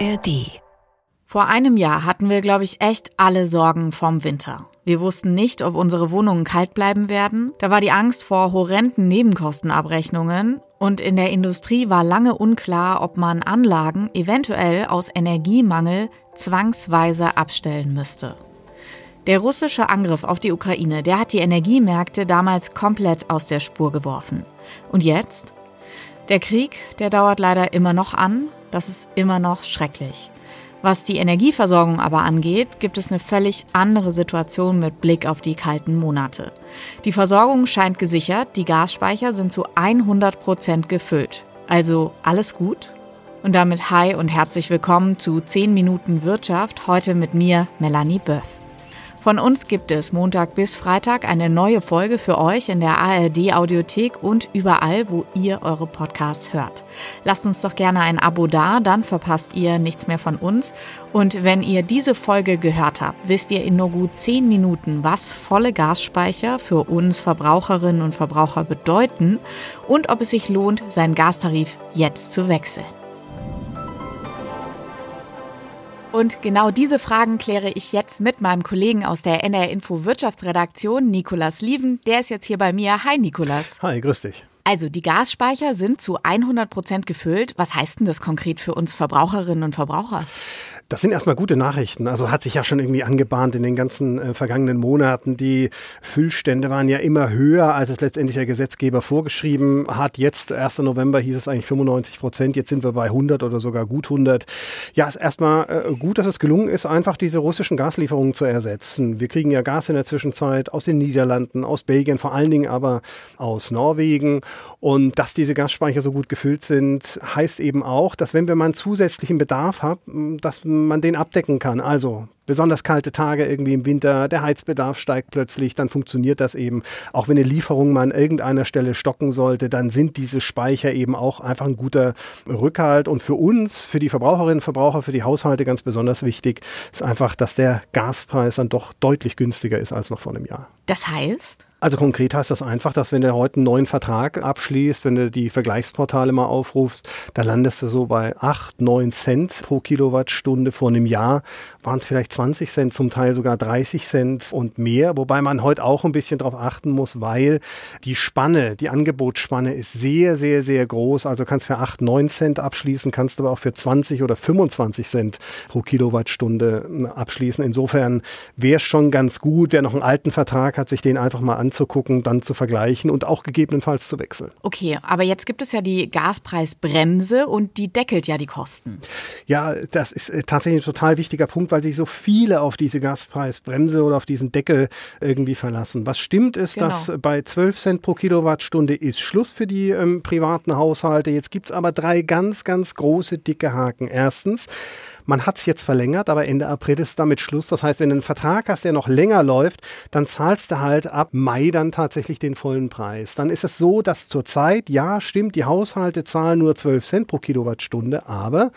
ARD. Vor einem Jahr hatten wir, glaube ich, echt alle Sorgen vom Winter. Wir wussten nicht, ob unsere Wohnungen kalt bleiben werden. Da war die Angst vor horrenden Nebenkostenabrechnungen. Und in der Industrie war lange unklar, ob man Anlagen eventuell aus Energiemangel zwangsweise abstellen müsste. Der russische Angriff auf die Ukraine, der hat die Energiemärkte damals komplett aus der Spur geworfen. Und jetzt? Der Krieg, der dauert leider immer noch an. Das ist immer noch schrecklich. Was die Energieversorgung aber angeht, gibt es eine völlig andere Situation mit Blick auf die kalten Monate. Die Versorgung scheint gesichert, die Gasspeicher sind zu 100 Prozent gefüllt. Also alles gut? Und damit hi und herzlich willkommen zu 10 Minuten Wirtschaft, heute mit mir, Melanie Böff. Von uns gibt es Montag bis Freitag eine neue Folge für euch in der ARD Audiothek und überall, wo ihr eure Podcasts hört. Lasst uns doch gerne ein Abo da, dann verpasst ihr nichts mehr von uns. Und wenn ihr diese Folge gehört habt, wisst ihr in nur gut 10 Minuten, was volle Gasspeicher für uns Verbraucherinnen und Verbraucher bedeuten und ob es sich lohnt, seinen Gastarif jetzt zu wechseln. Und genau diese Fragen kläre ich jetzt mit meinem Kollegen aus der NR Info Wirtschaftsredaktion, Nikolas Lieven. Der ist jetzt hier bei mir. Hi, Nikolas. Hi, grüß dich. Also die Gasspeicher sind zu 100 Prozent gefüllt. Was heißt denn das konkret für uns Verbraucherinnen und Verbraucher? Das sind erstmal gute Nachrichten. Also hat sich ja schon irgendwie angebahnt in den ganzen äh, vergangenen Monaten. Die Füllstände waren ja immer höher, als es letztendlich der Gesetzgeber vorgeschrieben hat. Jetzt, 1. November, hieß es eigentlich 95 Prozent. Jetzt sind wir bei 100 oder sogar gut 100. Ja, ist erstmal äh, gut, dass es gelungen ist, einfach diese russischen Gaslieferungen zu ersetzen. Wir kriegen ja Gas in der Zwischenzeit aus den Niederlanden, aus Belgien, vor allen Dingen aber aus Norwegen. Und dass diese Gasspeicher so gut gefüllt sind, heißt eben auch, dass wenn wir mal einen zusätzlichen Bedarf haben, dass man den abdecken kann. Also besonders kalte Tage irgendwie im Winter, der Heizbedarf steigt plötzlich, dann funktioniert das eben. Auch wenn eine Lieferung mal an irgendeiner Stelle stocken sollte, dann sind diese Speicher eben auch einfach ein guter Rückhalt. Und für uns, für die Verbraucherinnen und Verbraucher, für die Haushalte ganz besonders wichtig, ist einfach, dass der Gaspreis dann doch deutlich günstiger ist als noch vor einem Jahr. Das heißt? Also konkret heißt das einfach, dass wenn du heute einen neuen Vertrag abschließt, wenn du die Vergleichsportale mal aufrufst, da landest du so bei 8, 9 Cent pro Kilowattstunde. Vor einem Jahr waren es vielleicht 20 Cent, zum Teil sogar 30 Cent und mehr. Wobei man heute auch ein bisschen darauf achten muss, weil die Spanne, die Angebotsspanne ist sehr, sehr, sehr groß. Also kannst für 8, 9 Cent abschließen, kannst aber auch für 20 oder 25 Cent pro Kilowattstunde äh, abschließen. Insofern wäre es schon ganz gut, wer noch einen alten Vertrag hat, sich den einfach mal anzugucken, dann zu vergleichen und auch gegebenenfalls zu wechseln. Okay, aber jetzt gibt es ja die Gaspreisbremse und die deckelt ja die Kosten. Ja, das ist äh, tatsächlich ein total wichtiger Punkt, weil sich so viele auf diese Gaspreisbremse oder auf diesen Deckel irgendwie verlassen. Was stimmt ist, genau. dass bei 12 Cent pro Kilowattstunde ist Schluss für die ähm, privaten Haushalte. Jetzt gibt es aber drei ganz, ganz große, dicke Haken. Erstens, man hat es jetzt verlängert, aber Ende April ist damit Schluss. Das heißt, wenn du einen Vertrag hast, der noch länger läuft, dann zahlst du halt ab Mai dann tatsächlich den vollen Preis. Dann ist es so, dass zurzeit, ja, stimmt, die Haushalte zahlen nur 12 Cent pro Kilowattstunde, aber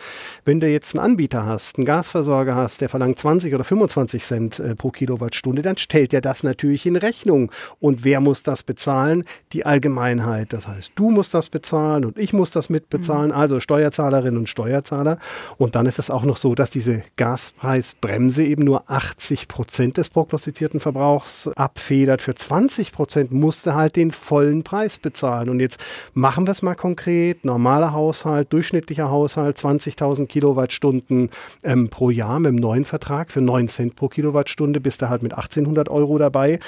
wenn du jetzt einen Anbieter hast, einen Gasversorger hast, der verlangt 20 oder 25 Cent äh, pro Kilowattstunde, dann stellt er das natürlich in Rechnung. Und wer muss das bezahlen? Die Allgemeinheit. Das heißt, du musst das bezahlen und ich muss das mitbezahlen, mhm. also Steuerzahlerinnen und Steuerzahler. Und dann ist es auch noch noch so, dass diese Gaspreisbremse eben nur 80 Prozent des prognostizierten Verbrauchs abfedert. Für 20 Prozent musste halt den vollen Preis bezahlen. Und jetzt machen wir es mal konkret. Normaler Haushalt, durchschnittlicher Haushalt, 20.000 Kilowattstunden ähm, pro Jahr mit dem neuen Vertrag für 9 Cent pro Kilowattstunde bist du halt mit 1800 Euro dabei.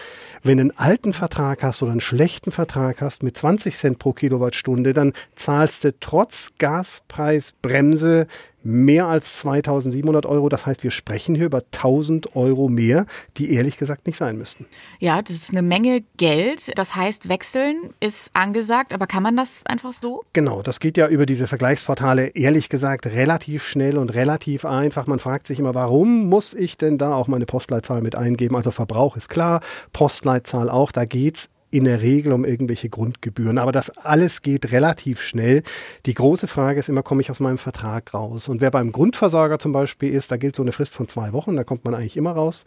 Wenn du einen alten Vertrag hast oder einen schlechten Vertrag hast mit 20 Cent pro Kilowattstunde, dann zahlst du trotz Gaspreisbremse mehr als 2700 Euro. Das heißt, wir sprechen hier über 1000 Euro mehr, die ehrlich gesagt nicht sein müssten. Ja, das ist eine Menge Geld. Das heißt, wechseln ist angesagt, aber kann man das einfach so? Genau, das geht ja über diese Vergleichsportale ehrlich gesagt relativ schnell und relativ einfach. Man fragt sich immer, warum muss ich denn da auch meine Postleitzahl mit eingeben? Also Verbrauch ist klar, Postleitzahl auch, da geht's in der Regel um irgendwelche Grundgebühren. Aber das alles geht relativ schnell. Die große Frage ist immer, komme ich aus meinem Vertrag raus? Und wer beim Grundversorger zum Beispiel ist, da gilt so eine Frist von zwei Wochen, da kommt man eigentlich immer raus.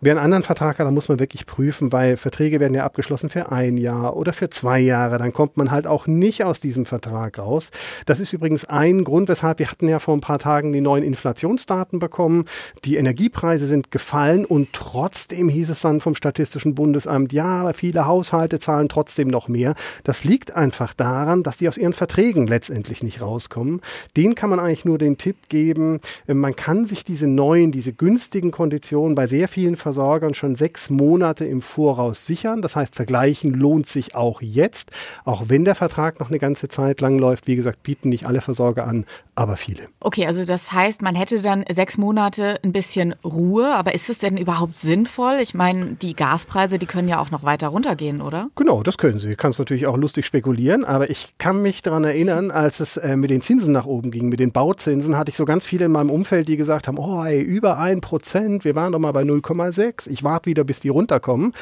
Wer einen anderen Vertrag hat, da muss man wirklich prüfen, weil Verträge werden ja abgeschlossen für ein Jahr oder für zwei Jahre. Dann kommt man halt auch nicht aus diesem Vertrag raus. Das ist übrigens ein Grund, weshalb wir hatten ja vor ein paar Tagen die neuen Inflationsdaten bekommen. Die Energiepreise sind gefallen und trotzdem hieß es dann vom Statistischen Bundesamt, ja, viele Haushalte zahlen trotzdem noch mehr. Das liegt einfach daran, dass die aus ihren Verträgen letztendlich nicht rauskommen. Den kann man eigentlich nur den Tipp geben, äh, man kann sich diese neuen, diese günstigen Konditionen bei sehr vielen Versorgern schon sechs Monate im Voraus sichern. Das heißt, vergleichen lohnt sich auch jetzt, auch wenn der Vertrag noch eine ganze Zeit lang läuft. Wie gesagt, bieten nicht alle Versorger an, aber viele. Okay, also das heißt, man hätte dann sechs Monate ein bisschen Ruhe, aber ist es denn überhaupt sinnvoll? Ich meine, die Gaspreise, die können ja auch noch weiter runtergehen, oder? Genau, das können sie. Kannst natürlich auch lustig spekulieren, aber ich kann mich daran erinnern, als es äh, mit den Zinsen nach oben ging, mit den Bauzinsen, hatte ich so ganz viele in meinem Umfeld, die gesagt haben, oh ey, über ein Prozent, wir waren doch mal bei 0,6, ich warte wieder, bis die runterkommen.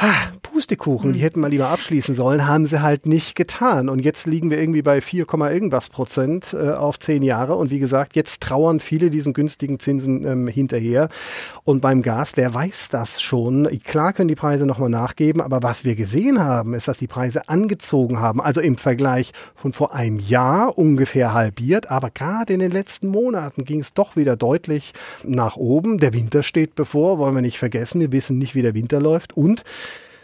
Ha, Pustekuchen, die hm. hätten mal lieber abschließen sollen, haben sie halt nicht getan. Und jetzt liegen wir irgendwie bei 4, irgendwas Prozent äh, auf zehn Jahre. Und wie gesagt, jetzt trauern viele diesen günstigen Zinsen ähm, hinterher. Und beim Gas, wer weiß das schon? Klar können die Preise nochmal nachgeben, aber was wir gesehen haben, ist, dass die Preise angezogen haben. Also im Vergleich von vor einem Jahr ungefähr halbiert. Aber gerade in den letzten Monaten ging es doch wieder deutlich nach oben. Der Winter steht bevor, wollen wir nicht vergessen. Wir wissen nicht, wie der Winter läuft. Und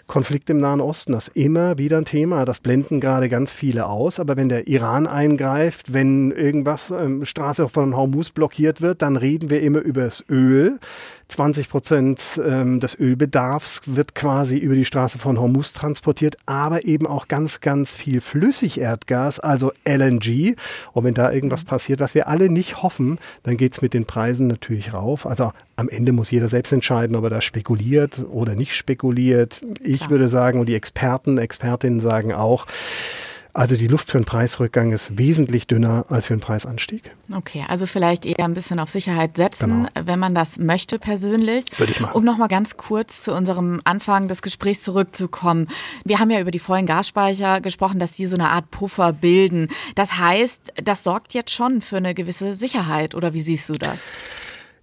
Konflikt im Nahen Osten, das ist immer wieder ein Thema. Das blenden gerade ganz viele aus. Aber wenn der Iran eingreift, wenn irgendwas, ähm, Straße von Hormuz blockiert wird, dann reden wir immer über das Öl. 20 Prozent ähm, des Ölbedarfs wird quasi über die Straße von Hormuz transportiert, aber eben auch ganz, ganz viel Flüssigerdgas, also LNG. Und wenn da irgendwas mhm. passiert, was wir alle nicht hoffen, dann geht's mit den Preisen natürlich rauf. Also am Ende muss jeder selbst entscheiden, ob er da spekuliert oder nicht spekuliert. Ich Klar. würde sagen, und die Experten, Expertinnen sagen auch, also die Luft für einen Preisrückgang ist wesentlich dünner als für einen Preisanstieg. Okay, also vielleicht eher ein bisschen auf Sicherheit setzen, genau. wenn man das möchte persönlich. Würde ich machen. Um nochmal ganz kurz zu unserem Anfang des Gesprächs zurückzukommen. Wir haben ja über die vollen Gasspeicher gesprochen, dass die so eine Art Puffer bilden. Das heißt, das sorgt jetzt schon für eine gewisse Sicherheit, oder wie siehst du das?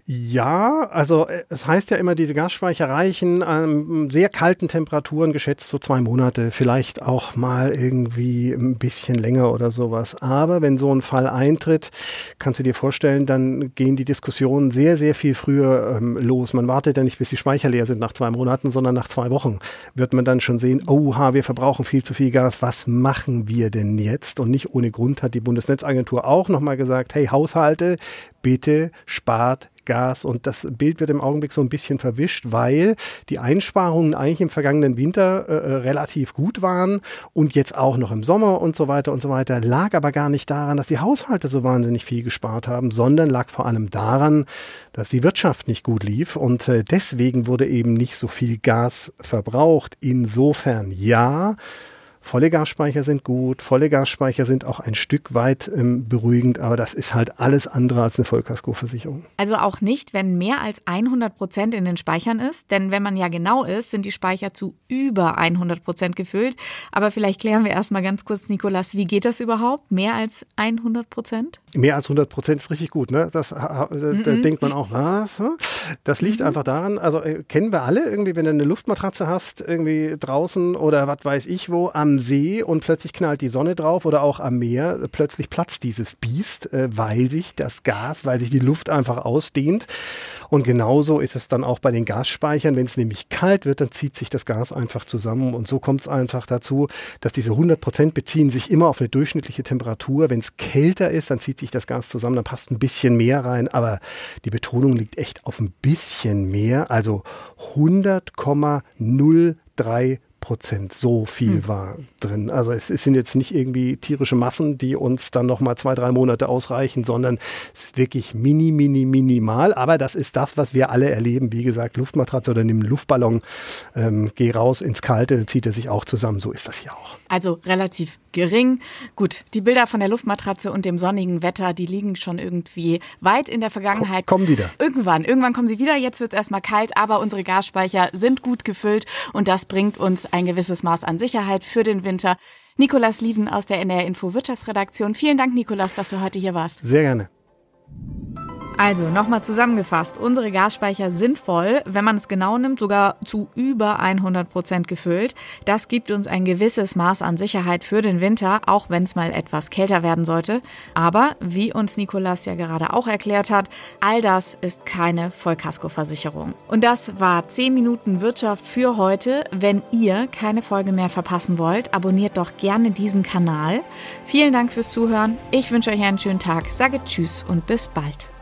Ja, also äh, es heißt ja immer, diese Gasspeicher reichen an sehr kalten Temperaturen, geschätzt so zwei Monate, vielleicht auch mal irgendwie ein bisschen länger oder sowas. Aber wenn so ein Fall eintritt, kannst du dir vorstellen, dann gehen die Diskussionen sehr, sehr viel früher ähm, los. Man wartet ja nicht, bis die Speicher leer sind nach zwei Monaten, sondern nach zwei Wochen wird man dann schon sehen, oha, wir verbrauchen viel zu viel Gas, was machen wir denn jetzt? Und nicht ohne Grund hat die Bundesnetzagentur auch nochmal gesagt, hey Haushalte, bitte spart Gas. Und das Bild wird im Augenblick so ein bisschen verwischt, weil die Einsparungen eigentlich im vergangenen Winter äh, äh, relativ gut waren und jetzt auch noch im Sommer und so weiter und so weiter. Lag aber gar nicht daran, dass die Haushalte so wahnsinnig viel gespart haben, sondern lag vor allem daran, dass die Wirtschaft nicht gut lief. Und äh, deswegen wurde eben nicht so viel Gas verbraucht. Insofern ja. Volle Gasspeicher sind gut, volle Gasspeicher sind auch ein Stück weit ähm, beruhigend, aber das ist halt alles andere als eine Vollkaskoversicherung. Also auch nicht, wenn mehr als 100 Prozent in den Speichern ist, denn wenn man ja genau ist, sind die Speicher zu über 100 Prozent gefüllt. Aber vielleicht klären wir erstmal ganz kurz, Nikolas, wie geht das überhaupt? Mehr als 100 Prozent? Mehr als 100 Prozent ist richtig gut, ne? Das da -mm. denkt man auch, was? Das liegt mm einfach daran, also äh, kennen wir alle irgendwie, wenn du eine Luftmatratze hast, irgendwie draußen oder was weiß ich wo, am See und plötzlich knallt die Sonne drauf oder auch am Meer, plötzlich platzt dieses Biest, äh, weil sich das Gas, weil sich die Luft einfach ausdehnt. Und genauso ist es dann auch bei den Gasspeichern. Wenn es nämlich kalt wird, dann zieht sich das Gas einfach zusammen. Und so kommt es einfach dazu, dass diese 100 Prozent beziehen sich immer auf eine durchschnittliche Temperatur. Wenn es kälter ist, dann zieht sich das Gas zusammen, dann passt ein bisschen mehr rein. Aber die Betonung liegt echt auf ein bisschen mehr. Also 100,03 Prozent. So viel hm. war drin. Also es, es, sind jetzt nicht irgendwie tierische Massen, die uns dann nochmal zwei, drei Monate ausreichen, sondern es ist wirklich mini, mini, minimal. Aber das ist das, was wir alle erleben. Wie gesagt, Luftmatratze oder nimm einen Luftballon, ähm, geh raus ins Kalte, dann zieht er sich auch zusammen. So ist das hier auch. Also relativ gering. Gut, die Bilder von der Luftmatratze und dem sonnigen Wetter, die liegen schon irgendwie weit in der Vergangenheit. Kommen wieder. Irgendwann, irgendwann kommen sie wieder. Jetzt wird es erstmal kalt, aber unsere Gasspeicher sind gut gefüllt und das bringt uns ein gewisses Maß an Sicherheit für den Winter. Nikolas Lieven aus der NR Info Wirtschaftsredaktion. Vielen Dank, Nikolas, dass du heute hier warst. Sehr gerne. Also nochmal zusammengefasst, unsere Gasspeicher sind voll, wenn man es genau nimmt, sogar zu über 100 Prozent gefüllt. Das gibt uns ein gewisses Maß an Sicherheit für den Winter, auch wenn es mal etwas kälter werden sollte. Aber, wie uns Nikolas ja gerade auch erklärt hat, all das ist keine Vollkaskoversicherung. Und das war 10 Minuten Wirtschaft für heute. Wenn ihr keine Folge mehr verpassen wollt, abonniert doch gerne diesen Kanal. Vielen Dank fürs Zuhören. Ich wünsche euch einen schönen Tag, sage Tschüss und bis bald.